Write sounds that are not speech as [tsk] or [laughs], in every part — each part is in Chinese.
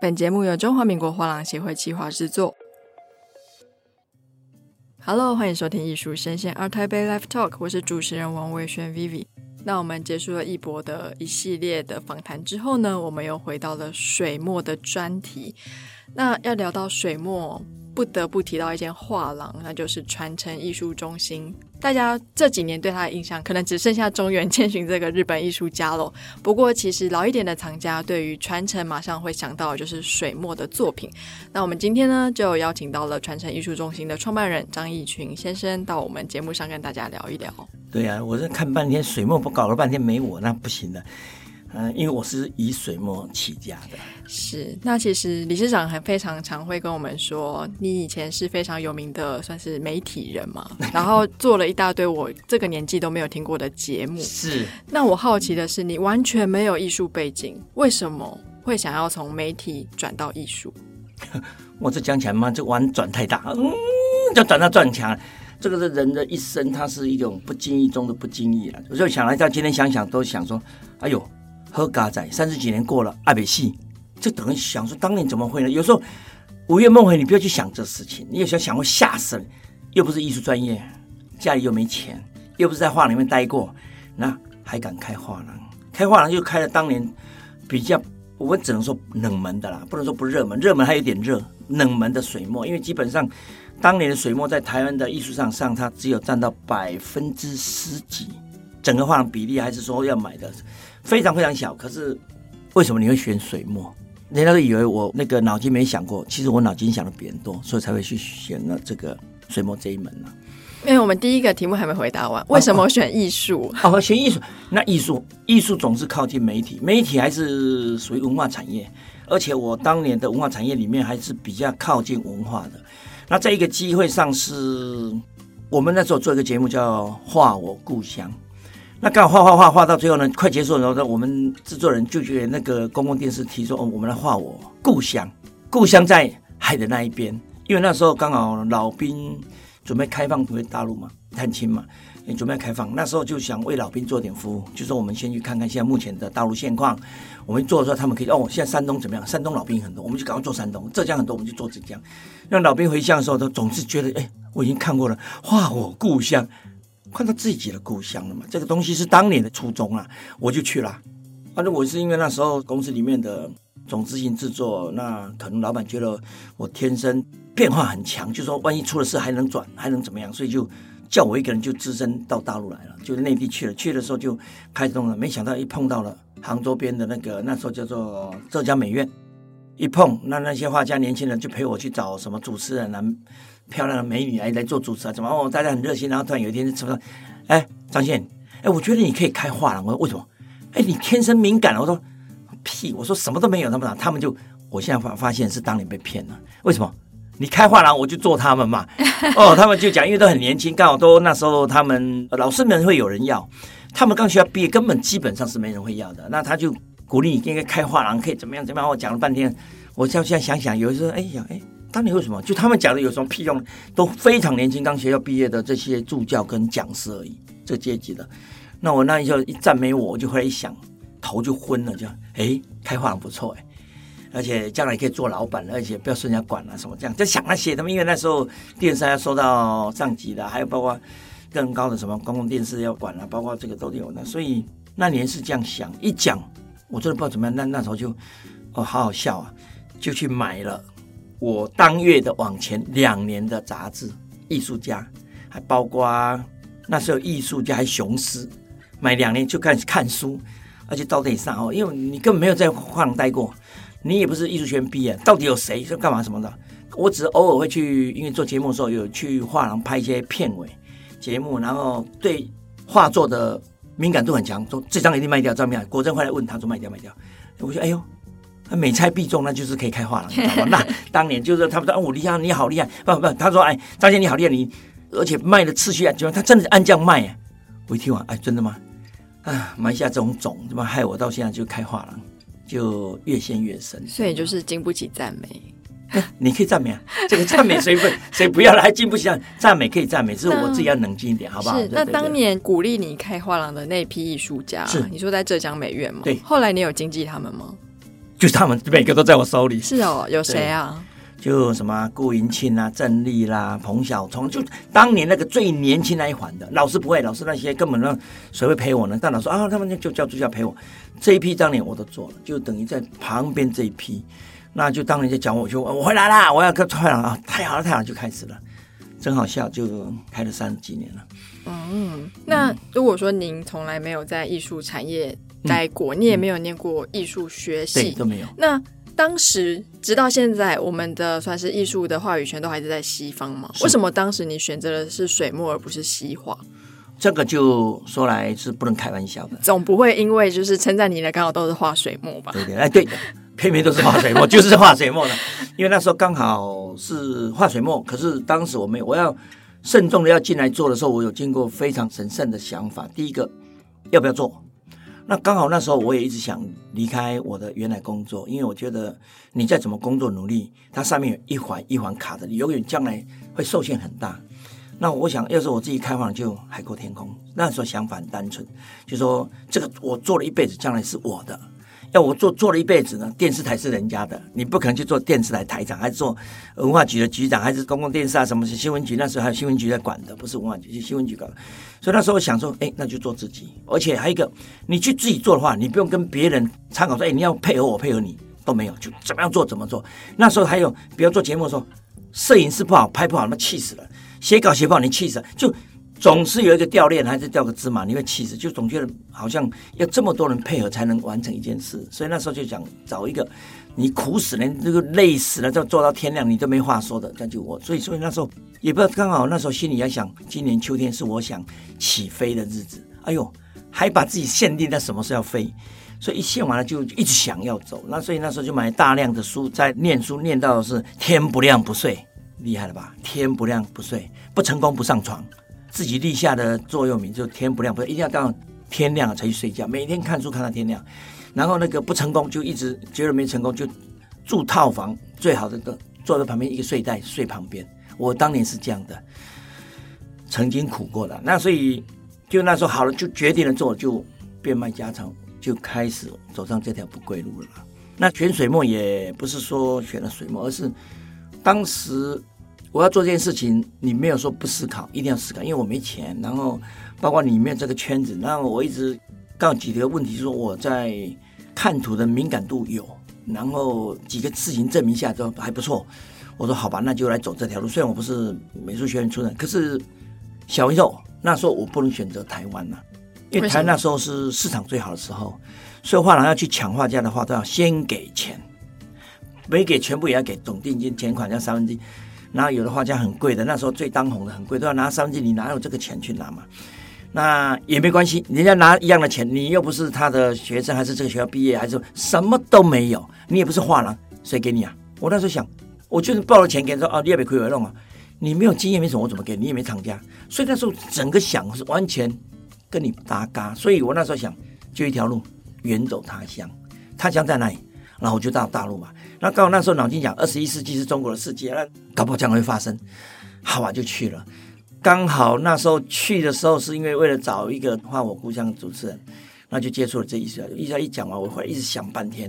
本节目由中华民国画廊协会企划制作。Hello，欢迎收听艺术声线 ART TAIPEI Live Talk，我是主持人王维轩 Vivi。那我们结束了艺博的一系列的访谈之后呢，我们又回到了水墨的专题。那要聊到水墨，不得不提到一间画廊，那就是传承艺术中心。大家这几年对他的印象，可能只剩下中原千寻这个日本艺术家了。不过，其实老一点的藏家对于传承，马上会想到就是水墨的作品。那我们今天呢，就邀请到了传承艺术中心的创办人张义群先生到我们节目上跟大家聊一聊。对、啊，我这看半天水墨，不搞了半天没我，那不行的。嗯，因为我是以水墨起家的。是，那其实理事长还非常常会跟我们说，你以前是非常有名的，算是媒体人嘛，[laughs] 然后做了一大堆我这个年纪都没有听过的节目。是。那我好奇的是，你完全没有艺术背景，为什么会想要从媒体转到艺术？[laughs] 我这讲起来嘛，这弯转太大，嗯，就转到转墙。这个是人的一生，它是一种不经意中的不经意了。我就想来到今天想想，都想说，哎呦。喝嘎仔三十几年过了，阿北戏，就等于想说当年怎么会呢？有时候午夜梦回，你不要去想这事情，你有时候想会吓死你。又不是艺术专业，家里又没钱，又不是在画里面待过，那还敢开画廊？开画廊就开了当年比较，我们只能说冷门的啦，不能说不热门，热门还有点热。冷门的水墨，因为基本上当年的水墨在台湾的艺术上上，它只有占到百分之十几，整个画廊比例还是说要买的。非常非常小，可是为什么你会选水墨？人家都以为我那个脑筋没想过，其实我脑筋想的比人多，所以才会去选了这个水墨这一门呢、啊。因为我们第一个题目还没回答完，为什么选艺术？哦，哦，哦，选艺术，那艺术艺术总是靠近媒体，媒体还是属于文化产业，而且我当年的文化产业里面还是比较靠近文化的。那在一个机会上是，我们那时候做一个节目叫《画我故乡》。那刚好画画画画到最后呢，快结束的时候呢，我们制作人就觉得那个公共电视提说，哦，我们来画我故乡，故乡在海的那一边，因为那时候刚好老兵准备开放回大陆嘛，探亲嘛，准备开放，那时候就想为老兵做点服务，就说我们先去看看现在目前的大陆现况，我们做的时候他们可以哦，现在山东怎么样？山东老兵很多，我们就赶快做山东，浙江很多，我们就做浙江，让老兵回乡的时候都总是觉得，哎，我已经看过了，画我故乡。看到自己的故乡了嘛？这个东西是当年的初衷啊，我就去了。反正我是因为那时候公司里面的总执行制作，那可能老板觉得我天生变化很强，就说万一出了事还能转，还能怎么样？所以就叫我一个人就只身到大陆来了，就是内地去了。去的时候就开动了，没想到一碰到了杭州边的那个那时候叫做浙江美院，一碰那那些画家年轻人就陪我去找什么主持人啊。漂亮的美女来来做主持啊？怎么哦？大家很热心，然后突然有一天是什么？哎，张宪，哎，我觉得你可以开画廊。我说为什么？哎，你天生敏感。我说屁，我说什么都没有。他们他们就，我现在发发现是当年被骗了。为什么？你开画廊，我就做他们嘛。[laughs] 哦，他们就讲，因为都很年轻，刚好都那时候他们老师们会有人要，他们刚学校毕业，根本基本上是没人会要的。那他就鼓励你应该开画廊，可以怎么样怎么样。我讲了半天，我现在想想，有的时候哎呀哎。当年为什么？就他们讲的有什么屁用？都非常年轻，刚学校毕业的这些助教跟讲师而已，这阶级的。那我那一下一赞美我，我就后来一想，头就昏了，就哎，开画廊不错哎，而且将来可以做老板，而且不要受人家管了什么这样，就想那些。他们因为那时候电视要收到上级的，还有包括更高的什么公共电视要管了，包括这个都有的。所以那年是这样想，一讲我真的不知道怎么样。那那时候就哦，好好笑啊，就去买了。我当月的往前两年的杂志，艺术家，还包括那时候艺术家还雄狮，买两年就开始看书，而且到底上哦，因为你根本没有在画廊待过，你也不是艺术学院毕业，到底有谁是干嘛什么的？我只是偶尔会去，因为做节目的时候有去画廊拍一些片尾节目，然后对画作的敏感度很强，说这张一定卖掉，这样果真回来问他说卖掉卖掉，我说哎呦。每猜必中，那就是可以开画廊，[laughs] 你知道吗？那当年就是他们说：“哦，我厉害，你好厉害。”不不，他说：“哎，张姐你好厉害，你而且卖的次序啊，就他真的是按这样卖。”我一听完，哎，真的吗？啊，埋下这种种，怎么害我到现在就开画廊，就越陷越深。所以就是经不起赞美。你可以赞美啊，这个赞美谁不谁不要来，经不起赞美可以赞美，只是我自己要冷静一点，好不好？是。那当年鼓励你开画廊的那批艺术家，是你说在浙江美院吗？对。后来你有经济他们吗？就是他们每个都在我手里。是哦，有谁啊？就什么顾云庆啊、郑丽啦、彭小聪，就当年那个最年轻那一环的，老师不会，老师那些根本让谁会陪我呢？但老师啊，他们就叫助教陪我。这一批当年我都做了，就等于在旁边这一批，那就当年就讲我就我回来啦，我要跟快了啊！太好了，太好了，就开始了，真好笑，就开了三十几年了。嗯，那如果说您从来没有在艺术产业待过，嗯、你也没有念过艺术学系，对，都没有。那当时直到现在，我们的算是艺术的话语权都还是在西方吗？为什么当时你选择的是水墨而不是西画？这个就说来是不能开玩笑的。总不会因为就是称赞你的刚好都是画水墨吧？对对，哎对，偏偏都是画水墨，[laughs] 就是画水墨的。因为那时候刚好是画水墨，可是当时我没有，我要慎重的要进来做的时候，我有经过非常神圣的想法。第一个，要不要做？那刚好那时候我也一直想离开我的原来工作，因为我觉得你再怎么工作努力，它上面有一环一环卡着，你永远将来会受限很大。那我想要是我自己开放就海阔天空。那时候想法很单纯，就说这个我做了一辈子，将来是我的。要我做做了一辈子呢，电视台是人家的，你不可能去做电视台台长，还是做文化局的局长，还是公共电视啊？什么是新闻局？那时候还有新闻局在管的，不是文化局，是新闻局搞的。所以那时候我想说，哎，那就做自己。而且还有一个，你去自己做的话，你不用跟别人参考说，哎，你要配合我，配合你都没有，就怎么样做怎么做。那时候还有，比如做节目的时候，摄影师不好，拍不好，那气死了；写稿写不好，你气死了，就。总是有一个掉链，还是掉个芝麻，你会气死。就总觉得好像要这么多人配合才能完成一件事，所以那时候就想找一个你苦死了，这个累死了，就做到天亮，你都没话说的，那就我。所以，所以那时候也不知道，刚好那时候心里在想，今年秋天是我想起飞的日子。哎呦，还把自己限定在什么时候要飞，所以一限完了就一直想要走。那所以那时候就买大量的书，在念书，念到的是天不亮不睡，厉害了吧？天不亮不睡，不成功不上床。自己立下的座右铭就天不亮不，一定要到天亮才去睡觉。每天看书看到天亮，然后那个不成功就一直觉得没成功，就住套房，最好的都坐在旁边一个睡袋睡旁边。我当年是这样的，曾经苦过的。那所以就那时候好了，就决定了做，就变卖家产，就开始走上这条不归路了。那选水墨也不是说选了水墨，而是当时。我要做这件事情，你没有说不思考，一定要思考，因为我没钱。然后，包括里面这个圈子，然后我一直告几个问题，说我在看图的敏感度有，然后几个事情证明下都还不错。我说好吧，那就来走这条路。虽然我不是美术学院出身，可是小宇宙那时候我不能选择台湾了，因为台湾那时候是市场最好的时候，所以画廊要去抢画家的话，都要先给钱，没给全部也要给总定金，钱款要三分之一。然后有的画家很贵的，那时候最当红的很贵，都要拿三分之一，你哪有这个钱去拿嘛？那也没关系，人家拿一样的钱，你又不是他的学生，还是这个学校毕业，还是什么都没有，你也不是画廊，谁给你啊？我那时候想，我就是报了钱给你说，哦，你也没亏我弄啊，你没有经验，没什么，我怎么给你？也没厂家，所以那时候整个想是完全跟你搭嘎，所以我那时候想，就一条路，远走他乡，他乡在哪里？然后我就到大陆嘛。那刚好那时候脑筋讲，二十一世纪是中国的世界，那搞不好将来会发生，好啊，就去了。刚好那时候去的时候，是因为为了找一个画我故乡的主持人，那就接触了这一下，一下一讲完，我会一直想半天，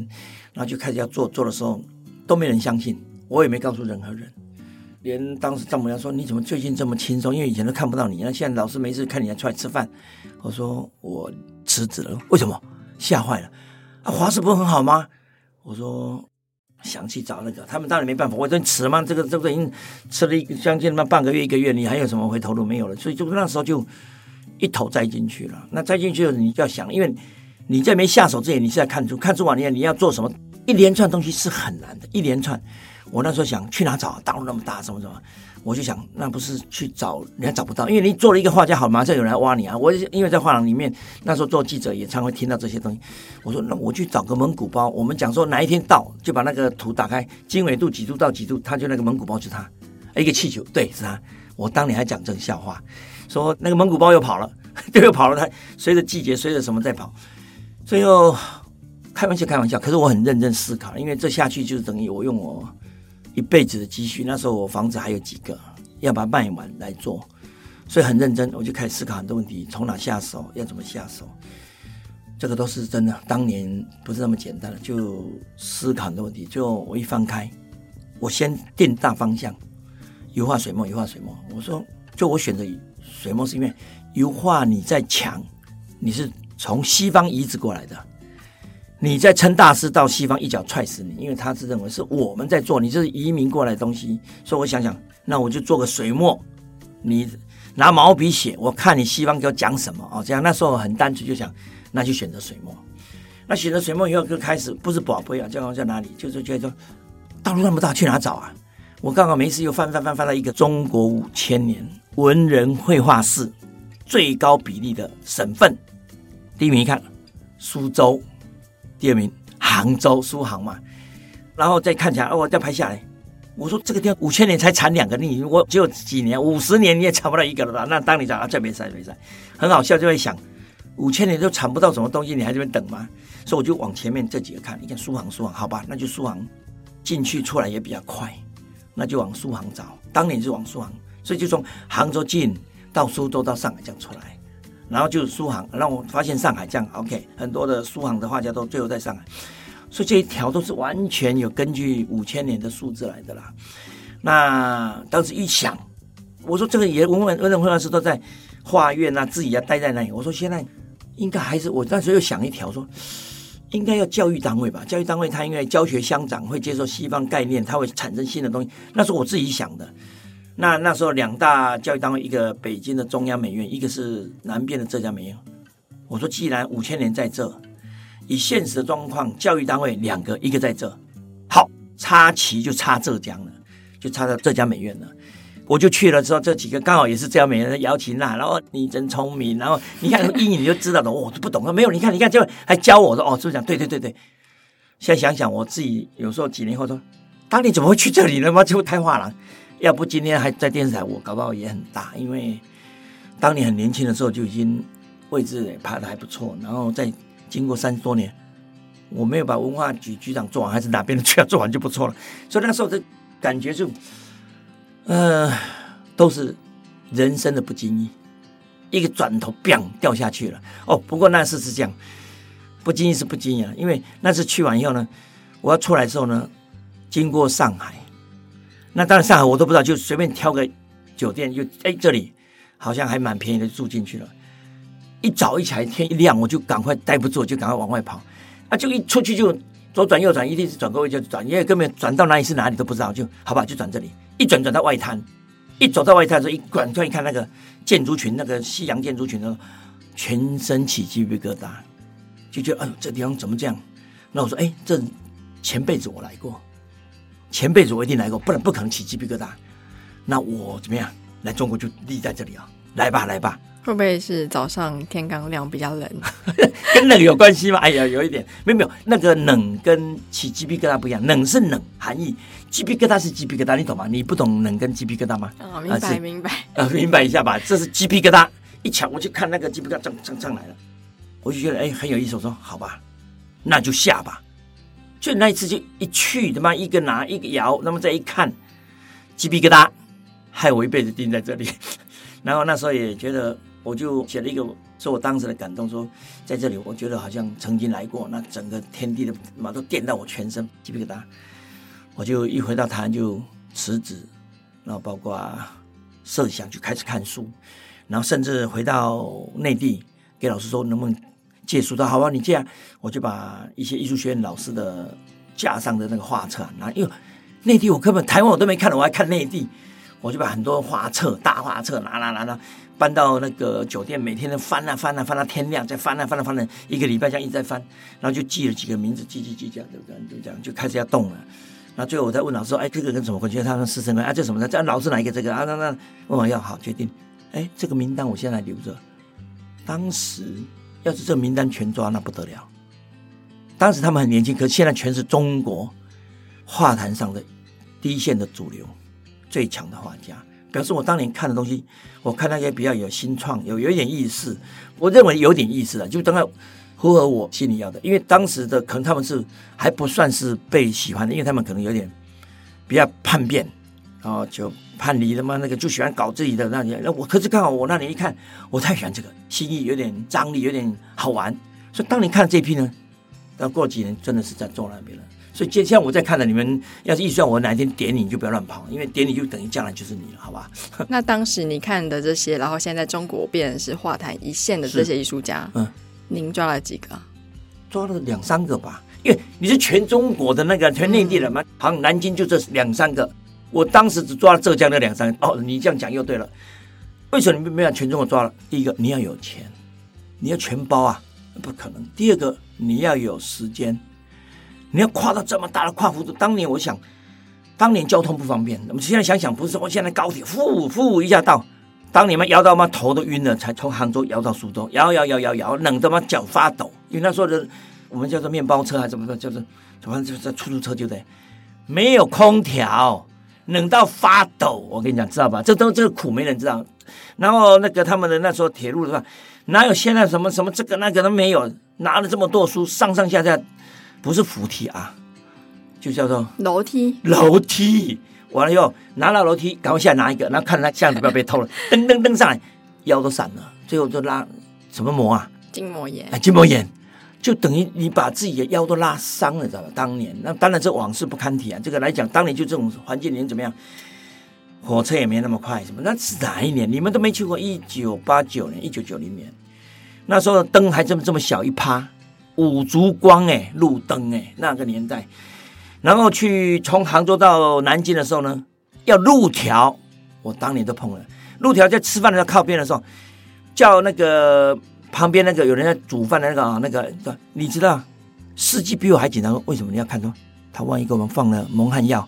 然后就开始要做。做的时候都没人相信，我也没告诉任何人，连当时丈母娘说：“你怎么最近这么轻松？因为以前都看不到你，那现在老是没事看你还出来吃饭。”我说：“我辞职了。”为什么？吓坏了啊！华师不是很好吗？我说。想去找那个，他们当然没办法。我说你辞吗？这个这个已经吃了一将近那半个月一个月，你还有什么回头路没有了？所以就那时候就一头栽进去了。那栽进去了，你就要想，因为你在没下手之前，你是在看书，看书完你要你要做什么？一连串东西是很难的，一连串。我那时候想去哪找？大陆那么大，什么什么？我就想，那不是去找，人家找不到，因为你做了一个画家好，马上有人来挖你啊！我因为在画廊里面，那时候做记者也常会听到这些东西。我说，那我去找个蒙古包。我们讲说哪一天到，就把那个图打开，经纬度几度到几度，他就那个蒙古包就是他，一个气球，对，是他。我当年还讲这个笑话，说那个蒙古包又跑了，[laughs] 就又跑了，他随着季节，随着什么在跑。最后开玩笑，开玩笑，可是我很认真思考，因为这下去就是等于我用我。一辈子的积蓄，那时候我房子还有几个，要把它卖完来做，所以很认真，我就开始思考很多问题，从哪下手，要怎么下手。这个都是真的。当年不是那么简单的，就思考很多问题。就我一翻开，我先定大方向，油画、水墨、油画、水墨。我说，就我选择水墨，是因为油画你在墙，你是从西方移植过来的，你在称大师到西方一脚踹死你，因为他是认为是我们在做，你这是移民过来的东西。所以我想想，那我就做个水墨，你拿毛笔写，我看你西方给我讲什么哦。这样那时候很单纯，就想。那就选择水墨，那选择水墨以后就开始不是宝贝啊，叫在哪里？就是觉得说，大陆那么大，去哪找啊？我刚好没事又翻翻翻翻到一个中国五千年文人绘画史最高比例的省份，第一名一看苏州，第二名杭州苏杭嘛，然后再看起来哦，我再拍下来，我说这个地方五千年才产两个，你我只有几年五十年你也产不到一个了吧？那当你讲啊，这没事没事，很好笑，就会想。五千年都产不到什么东西，你还这边等吗？所以我就往前面这几个看，你看苏杭，苏杭，好吧，那就苏杭进去出来也比较快，那就往苏杭找。当年就往苏杭，所以就从杭州进到苏州到上海这样出来，然后就是苏杭，让我发现上海这样 OK，很多的苏杭的画家都最后在上海，所以这一条都是完全有根据五千年的数字来的啦。那当时一想，我说这个也文文文人绘画师都在画院啊，自己要待在那里。我说现在。应该还是我那时又想一条说，应该要教育单位吧？教育单位他因为教学相长，会接受西方概念，它会产生新的东西。那是我自己想的。那那时候两大教育单位，一个北京的中央美院，一个是南边的浙江美院。我说，既然五千年在这，以现实的状况，教育单位两个，一个在这，好，插旗就插浙江了，就插到浙江美院了。我就去了之后，这几个刚好也是这样，每人姚琴娜，然后你真聪明，然后你看英语你就知道的，我都不懂了，没有，你看你看就还教我说哦，是不是讲对对对对？现在想想我自己有时候几年后说，当年怎么会去这里呢？嘛就太画廊，要不今天还在电视台，我搞不好也很大，因为当年很年轻的时候就已经位置也爬的还不错，然后再经过三十多年，我没有把文化局局长做完，还是哪边的局长做完就不错了，所以那时候的感觉就。呃，都是人生的不经意，一个转头，n 掉下去了。哦，不过那次是这样，不经意是不经意啊。因为那次去完以后呢，我要出来的时候呢，经过上海，那当然上海我都不知道，就随便挑个酒店，就哎这里好像还蛮便宜的，住进去了。一早一起来天一亮，我就赶快待不住，就赶快往外跑。啊，就一出去就左转右转，一定是转个位就转，因为根本转到哪里是哪里都不知道，就好吧，就转这里。一转转到外滩，一走到外滩的时候，一转转一看那个建筑群，那个西洋建筑群的时候，全身起鸡皮疙瘩，就觉得哎呦，这地方怎么这样？那我说哎，这前辈子我来过，前辈子我一定来过，不然不可能起鸡皮疙瘩。那我怎么样？来中国就立在这里啊！来吧，来吧。会不会是早上天刚亮比较冷？[laughs] 跟冷有关系吗？哎呀，有一点，没有没有，那个冷跟起鸡皮疙瘩不一样，冷是冷含义，鸡皮疙瘩是鸡皮疙瘩，你懂吗？你不懂冷跟鸡皮疙瘩吗？哦，明白明白，呃，明白一下吧。这是鸡皮疙瘩，一抢我就看那个鸡皮疙瘩涨涨上来了，我就觉得哎很有意思，我说好吧，那就下吧。就那一次就一去他妈一个拿一个摇，那么再一看，鸡皮疙瘩，害我一辈子钉在这里。[laughs] 然后那时候也觉得。我就写了一个，说我当时的感动，说在这里，我觉得好像曾经来过，那整个天地的嘛都电到我全身鸡皮疙瘩。我就一回到台湾就辞职，然后包括设想就开始看书，然后甚至回到内地给老师说能不能借书，的好吧，你这样，我就把一些艺术学院老师的架上的那个画册拿，因为内地我根本台湾我都没看了，我还看内地，我就把很多画册大画册拿拿拿拿。搬到那个酒店，每天都翻啊翻啊翻到天亮，再翻啊翻啊翻了一个礼拜，这样一直在翻，然后就记了几个名字，记记记这样，就这样就开始要动了。然后最后我再问老师说：“哎，这个跟什么关系？”他说：“师生关系。”啊，这什么的？这老师哪一个？这个啊？那那问我要好决定。哎，这个名单我现在留着。当时要是这名单全抓，那不得了。当时他们很年轻，可是现在全是中国画坛上的第一线的主流，最强的画家。表示我当年看的东西，我看那些比较有新创，有有一点意思，我认为有点意思的，就当然符合我心里要的。因为当时的可能他们是还不算是被喜欢的，因为他们可能有点比较叛变，然后就叛离了嘛，那个就喜欢搞自己的那些。那我可是刚好我那年一看，我太喜欢这个，心意有点张力，有点好玩，所以当你看这批呢，那过几年真的是在做那边了。所以接下来我再看了你们，要是预算我哪一天点你，你就不要乱跑，因为点你就等于将来就是你了，好吧？[laughs] 那当时你看的这些，然后现在中国变成是画坛一线的这些艺术家，嗯，您抓了几个？抓了两三个吧，因为你是全中国的那个全内地人嘛，好像、嗯、南京就这两三个，我当时只抓了浙江那两三。哦，你这样讲又对了，为什么你没有全中国抓了？第一个你要有钱，你要全包啊，不可能。第二个你要有时间。你要跨到这么大的跨幅度，当年我想，当年交通不方便。我们现在想想，不是我现在高铁呼呼一下到，当你们摇到嘛头都晕了，才从杭州摇到苏州，摇摇摇摇摇，冷得嘛脚发抖。因为那时候的我们叫做面包车还是怎么的，叫做反正就是出租车就对，没有空调，冷到发抖。我跟你讲，知道吧？这都这个苦没人知道。然后那个他们的那时候铁路的话，哪有现在什么什么这个那个都没有，拿了这么多书上上下下。不是扶梯啊，就叫做楼梯。楼梯完了以后，拿了楼梯，赶快下来拿一个，然后看他箱子不要被偷了，噔噔噔上来，腰都闪了。最后就拉什么膜啊？筋膜炎。哎，筋膜炎，就等于你把自己的腰都拉伤了，知道吧？当年那当然这往事不堪提啊。这个来讲，当年就这种环境，你怎么样？火车也没那么快，什么？那是哪一年？你们都没去过？一九八九年，一九九零年，那时候灯还这么这么小一趴。五烛光哎，路灯哎，那个年代，然后去从杭州到南京的时候呢，要路条，我当年都碰了。路条在吃饭的时候靠边的时候，叫那个旁边那个有人在煮饭的那个啊，那个你知道，司机比我还紧张，为什么你要看说他万一给我们放了蒙汗药，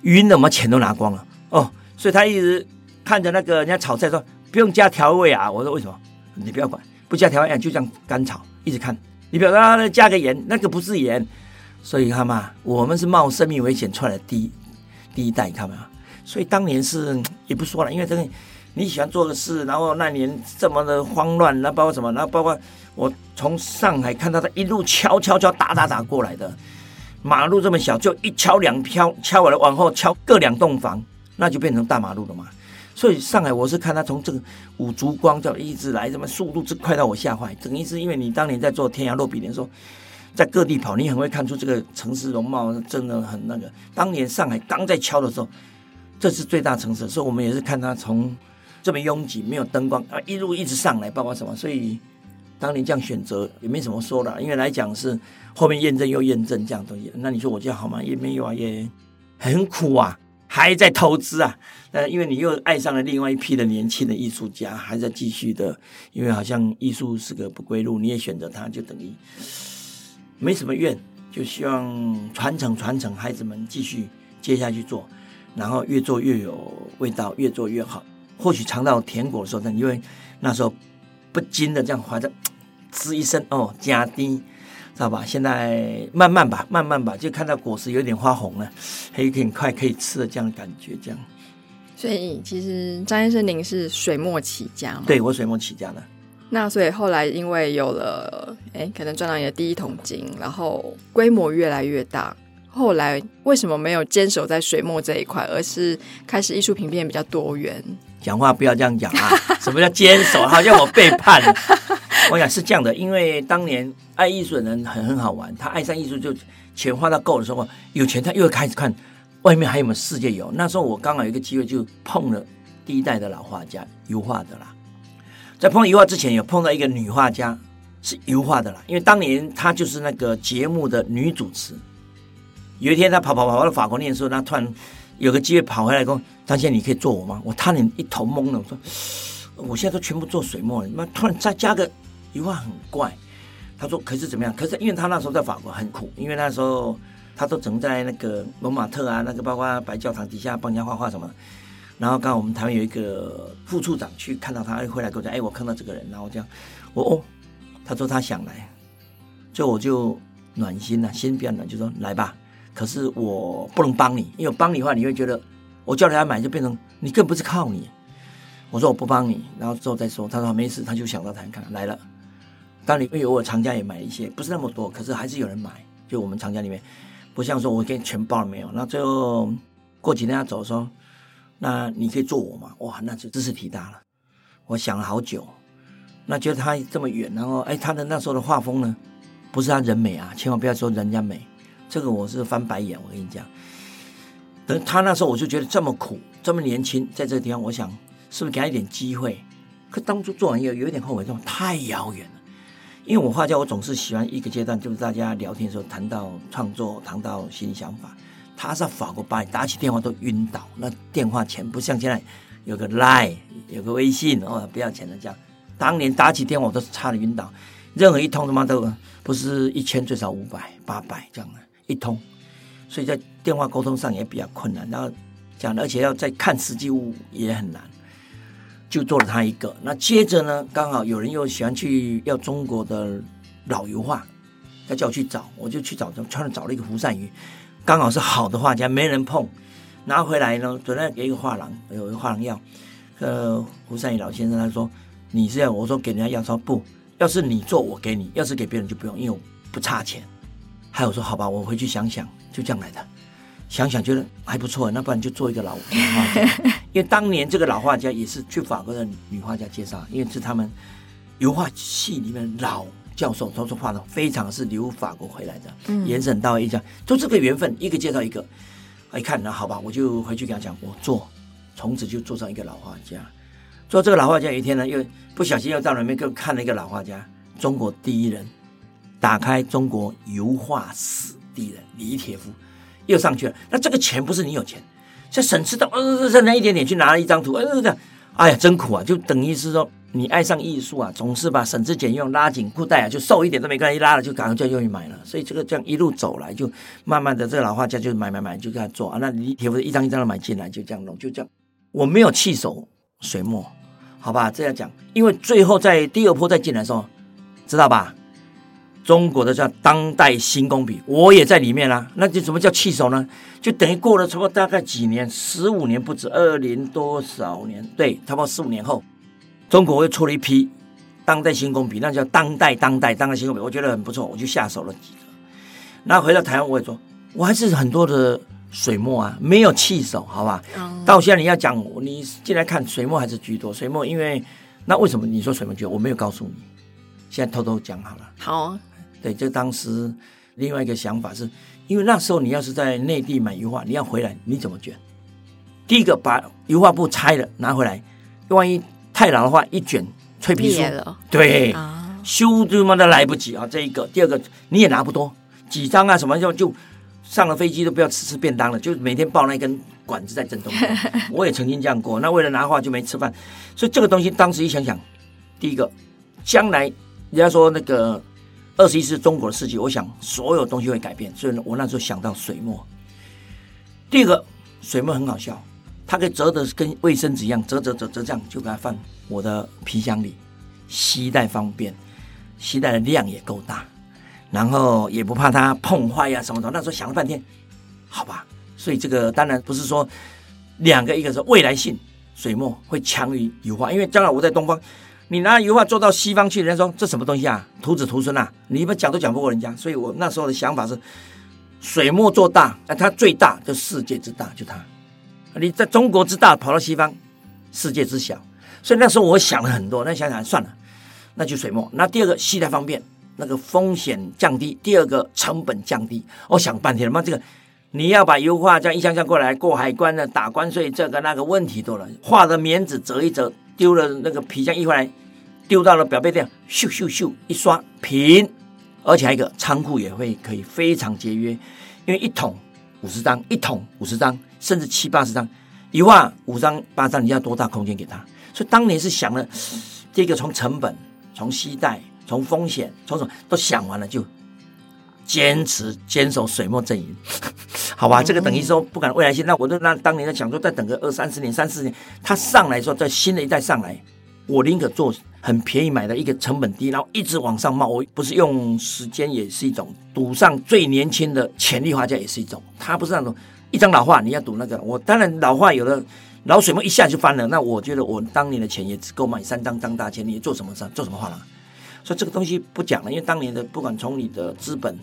晕了，我们钱都拿光了哦，所以他一直看着那个人家炒菜说不用加调味啊，我说为什么？你不要管，不加调味啊就这样干炒，一直看。你不要说他加个盐，那个不是盐，所以看嘛，我们是冒生命危险出来的第一第一代，看嘛，所以当年是也不说了，因为这个你喜欢做的事，然后那年这么的慌乱，那包括什么，然后包括我从上海看到他一路敲敲敲打打打过来的，马路这么小，就一敲两飘敲完了，往后敲各两栋房，那就变成大马路了嘛。所以上海，我是看他从这个五烛光叫一直来，什么速度之快到我吓坏。等于是因为你当年在做天涯落比邻的时候，在各地跑，你很会看出这个城市容貌真的很那个。当年上海刚在敲的时候，这是最大城市，所以我们也是看他从这么拥挤、没有灯光啊，一路一直上来，包括什么。所以当年这样选择也没什么说的，因为来讲是后面验证又验证这样东西。那你说我这样好吗？也没有啊，也很苦啊。还在投资啊？呃，因为你又爱上了另外一批的年轻的艺术家，还在继续的。因为好像艺术是个不归路，你也选择它，就等于没什么怨，就希望传承传承，孩子们继续接下去做，然后越做越有味道，越做越好。或许尝到甜果的时候，因为那时候不禁的这样怀着吱一声哦，加低。知道吧？现在慢慢吧，慢慢吧，就看到果实有点发红了，还有点快可以吃的这样的感觉，这样。所以其实张先生您是水墨起家吗？对，我水墨起家的。那所以后来因为有了，哎，可能赚到你的第一桶金，然后规模越来越大。后来为什么没有坚守在水墨这一块，而是开始艺术品变比较多元？讲话不要这样讲啊！[laughs] 什么叫坚守？好像我背叛。[laughs] 我想是这样的，因为当年爱艺术的人很很好玩，他爱上艺术就钱花到够的时候，有钱他又开始看外面还有没有世界有。那时候我刚好有一个机会，就碰了第一代的老画家油画的啦。在碰油画之前，有碰到一个女画家是油画的啦，因为当年她就是那个节目的女主持。有一天她跑跑跑到法国念书，她突然有个机会跑回来说：“张先生，你可以做我吗？”我差点一头懵了，我说：“我现在都全部做水墨了，那突然再加个。”一万很怪，他说：“可是怎么样？可是因为他那时候在法国很苦，因为那时候他都只能在那个罗马特啊，那个包括白教堂底下帮人家画画什么。然后刚好我们台湾有一个副处长去看到他，回来跟我讲：‘哎，我看到这个人。’然后这样，我哦，他说他想来，所以我就暖心了，心比较暖，就说来吧。可是我不能帮你，因为帮你的话，你会觉得我叫人家买就变成你更不是靠你。我说我不帮你，然后之后再说。他说没事，他就想到谈看来了。”当然，因为我厂家也买一些，不是那么多，可是还是有人买。就我们厂家里面，不像说我给你全包了没有。那最后过几天要走说，那你可以做我吗？哇，那就知识体大了。我想了好久，那觉得他这么远，然后哎，他的那时候的画风呢，不是他人美啊，千万不要说人家美，这个我是翻白眼。我跟你讲，等他那时候我就觉得这么苦，这么年轻，在这个地方，我想是不是给他一点机会？可当初做完以后，有一点后悔，这种太遥远了。因为我画家，我总是喜欢一个阶段，就是大家聊天的时候谈到创作，谈到新想法。他在法国巴黎打起电话都晕倒，那电话钱不像现在有个 Line，有个微信哦，不要钱的这样。当年打起电话我都差点晕倒，任何一通他妈都不是一千，最少五百、八百这样的一通，所以在电话沟通上也比较困难。然后讲，而且要再看实际物也很难。就做了他一个，那接着呢，刚好有人又喜欢去要中国的老油画，他叫我去找，我就去找，就穿着找了一个胡善余，刚好是好的画家，没人碰，拿回来呢，准备给一个画廊，有一个画廊要，呃，胡善余老先生他说，你是要，我说给人家要，说不要是你做我给你，要是给别人就不用，因为我不差钱，还有说好吧，我回去想想，就这样来的。想想觉得还不错，那不然就做一个老画家。因为当年这个老画家也是去法国的女画家介绍，因为是他们油画系里面老教授，他说画的非常是留法国回来的，嗯，延伸到一家就这个缘分，一个介绍一个。一看那好吧，我就回去跟他讲，我做，从此就做上一个老画家。做这个老画家，有一天呢，又不小心又到那边又看了一个老画家，中国第一人，打开中国油画史第的李铁夫。又上去了，那这个钱不是你有钱，这省吃的呃，省那一点点去拿了一张图，呃，这样，哎呀，真苦啊！就等于是说，你爱上艺术啊，总是把省吃俭用拉紧裤带啊，就瘦一点都没关系，拉了就赶快就愿意买了。所以这个这样一路走来，就慢慢的这个老画家就买买买，就给他做啊。那李铁夫一张一张的买进来，就这样弄，就这样。我没有弃守水墨，好吧，这样讲，因为最后在第二波再进来的时候，知道吧？中国的叫当代新工笔，我也在里面啦、啊。那就什么叫弃手呢？就等于过了差不多大概几年，十五年不止，二零多少年？对，差不多十五年后，中国又出了一批当代新工笔，那叫当代当代当代新工笔，我觉得很不错，我就下手了几个。那回到台湾，我也说，我还是很多的水墨啊，没有弃手，好吧？嗯、到现在你要讲，你进来看水墨还是居多。水墨，因为那为什么你说水墨居多？我没有告诉你，现在偷偷讲好了。好。对，就当时另外一个想法是，因为那时候你要是在内地买油画，你要回来你怎么卷？第一个把油画布拆了拿回来，万一太老的话一卷脆皮书，对，啊、修他妈的来不及啊！这一个，第二个你也拿不多，几张啊什么就就上了飞机都不要吃吃便当了，就每天抱那根管子在震动。[laughs] 我也曾经这样过，那为了拿画就没吃饭，所以这个东西当时一想想，第一个将来人家说那个。二十一世中国的世纪，我想所有东西会改变，所以我那时候想到水墨。第二个，水墨很好笑，它可以折的跟卫生纸一样，折折折折这样就给它放我的皮箱里，携带方便，携带的量也够大，然后也不怕它碰坏呀、什么的。那时候想了半天，好吧，所以这个当然不是说两个，一个是未来性，水墨会强于油画，因为将来我在东方。你拿油画做到西方去，人家说这什么东西啊？徒子徒孙啊！你们讲都讲不过人家，所以我那时候的想法是，水墨做大，那它最大就世界之大，就它。你在中国之大跑到西方，世界之小。所以那时候我想了很多，那想想算了，那就水墨。那第二个携带方便，那个风险降低；第二个成本降低。我想半天了，妈这个你要把油画这样一箱箱过来过海关的打关税，这个那个问题多了。画的棉纸折一折。丢了那个皮箱一回来，丢到了表背店，咻咻咻一刷平，而且还有一个仓库也会可以非常节约，因为一桶五十张，一桶五十张，甚至七八十张，一画五张八张，你要多大空间给他？所以当年是想了这个从成本、从期待、从风险、从什么都想完了，就坚持坚守水墨阵营。[laughs] 好吧，这个等于说不敢未来性，那我就那当年在想说，再等个二三十年、三四年，他上来说，在新的一代上来，我宁可做很便宜买的一个成本低，然后一直往上冒。我不是用时间也是一种赌上最年轻的潜力画家也是一种。他不是那种一张老画你要赌那个，我当然老画有的老水墨一下就翻了，那我觉得我当年的钱也只够买三张张大千，你做什么事做什么画廊？所以这个东西不讲了，因为当年的不管从你的资本。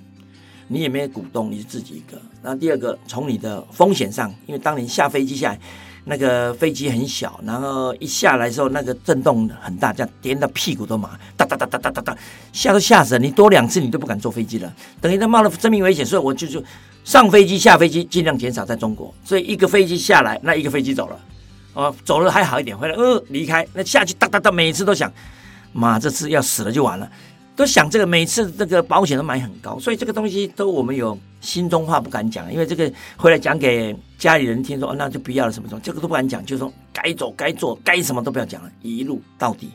你也没有股东，你是自己一个。然后第二个，从你的风险上，因为当年下飞机下来，那个飞机很小，然后一下来的时候，那个震动很大，这样颠到屁股都麻，哒哒哒哒哒哒哒，吓都吓死了。你多两次你都不敢坐飞机了，等于他冒了生命危险。所以我就就上飞机下飞机尽量减少在中国。所以一个飞机下来，那一个飞机走了，哦，走了还好一点，回来呃离开，那下去哒哒哒，每次都想，妈这次要死了就完了。都想这个，每次这个保险都买很高，所以这个东西都我们有心中话不敢讲，因为这个回来讲给家里人听说，那就不要了什么什么，这个都不敢讲，就是说该走该做该什么都不要讲了，一路到底，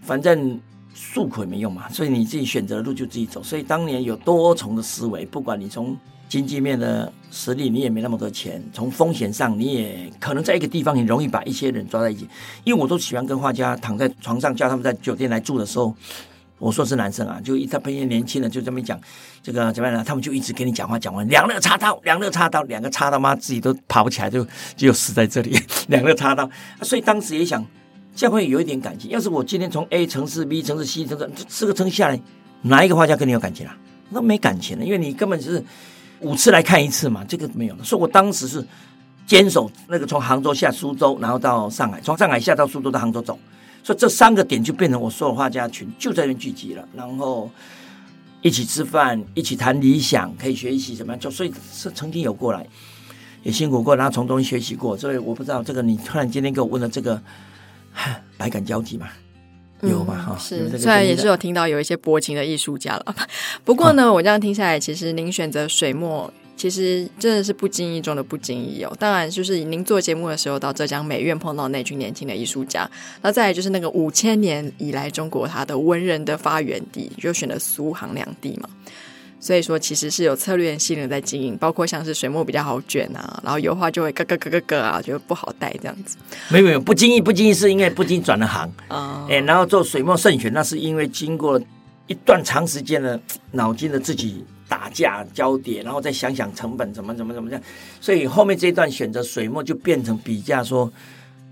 反正诉苦也没用嘛，所以你自己选择的路就自己走。所以当年有多重的思维，不管你从经济面的实力，你也没那么多钱；从风险上，你也可能在一个地方很容易把一些人抓在一起。因为我都喜欢跟画家躺在床上，叫他们在酒店来住的时候。我说是男生啊，就一大批年轻人就这么讲，这个怎么样呢？他们就一直跟你讲话，讲完两肋插刀，两肋插刀，两个插刀妈自己都爬不起来，就 [laughs] 就死在这里，两肋插刀。所以当时也想，这样会有一点感情。要是我今天从 A 城市、B 城市、C 城市四个城下来，哪一个画家跟你有感情啊？那没感情了，因为你根本就是五次来看一次嘛，这个没有了。所以我当时是坚守那个从杭州下苏州，然后到上海，从上海下到苏州到杭州走。所以这三个点就变成我所有画家群就在那边聚集了，然后一起吃饭，一起谈理想，可以学习怎么样？做所以是曾经有过来，也辛苦过，然后从中学习过。所以我不知道这个，你突然今天给我问了这个，百感交集嘛？有吧？哈、嗯，是。虽然也是有听到有一些薄情的艺术家了，[laughs] 不过呢，我这样听下来，其实您选择水墨。其实真的是不经意中的不经意哦。当然，就是您做节目的时候到浙江美院碰到那群年轻的艺术家，那再来就是那个五千年以来中国它的文人的发源地，就选了苏杭两地嘛。所以说，其实是有策略性的在经营，包括像是水墨比较好卷啊，然后油画就会咯咯咯咯咯啊，就不好带这样子。没有没有，不经意不经意是因为不经意转了行啊。哎、嗯，然后做水墨慎选，那是因为经过一段长时间的 [tsk] 脑筋的自己。打架交叠，然后再想想成本怎么怎么怎么样，所以后面这一段选择水墨就变成比较说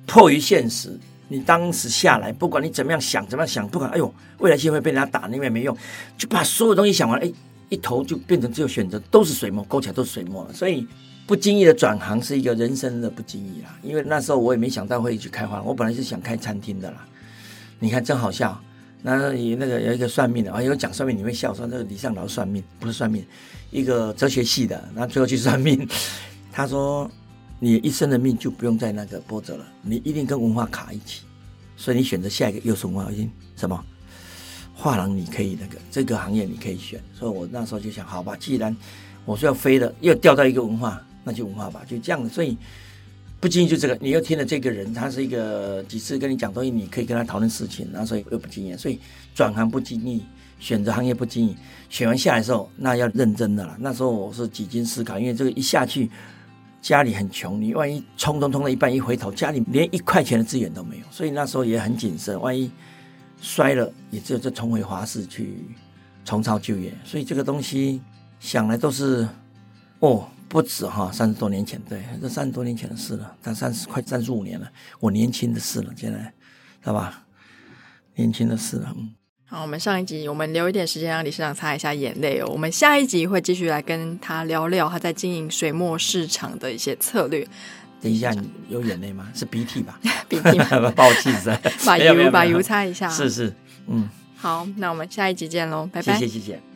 迫于现实。你当时下来，不管你怎么样想，怎么样想，不管哎呦，未来机会被人家打，那边没用，就把所有东西想完，哎，一头就变成只有选择都是水墨，勾起来都是水墨了。所以不经意的转行是一个人生的不经意啦。因为那时候我也没想到会去开花，我本来是想开餐厅的啦。你看真好笑。那你那个有一个算命的啊，有讲算命你会笑说那个李尚劳算命不是算命，一个哲学系的，那最后去算命，他说你一生的命就不用再那个波折了，你一定跟文化卡一起，所以你选择下一个又是文化，已经什么画廊你可以那个这个行业你可以选，所以我那时候就想好吧，既然我说要飞的，又掉到一个文化，那就文化吧，就这样，所以。不经意就这个，你又听了这个人，他是一个几次跟你讲东西，你可以跟他讨论事情，然后所以又不经意，所以转行不经意，选择行业不经意，选完下来的时候，那要认真的了。那时候我是几经思考，因为这个一下去，家里很穷，你万一冲通通了一半，一回头家里连一块钱的资源都没有，所以那时候也很谨慎，万一摔了，也只有再重回华视去重操旧业。所以这个东西想来都是哦。不止哈，三十多年前，对，这三十多年前的事了，但三十快三十五年了，我年轻的事了，现在，知道吧？年轻的事了，嗯。好，我们上一集我们留一点时间让理事长擦一下眼泪哦。我们下一集会继续来跟他聊聊他在经营水墨市场的一些策略。等一下，你有眼泪吗？是鼻涕吧？[laughs] 鼻涕吗？爆气噻！把油把油擦一下。是是，嗯。好，那我们下一集见喽，拜拜。谢谢谢谢。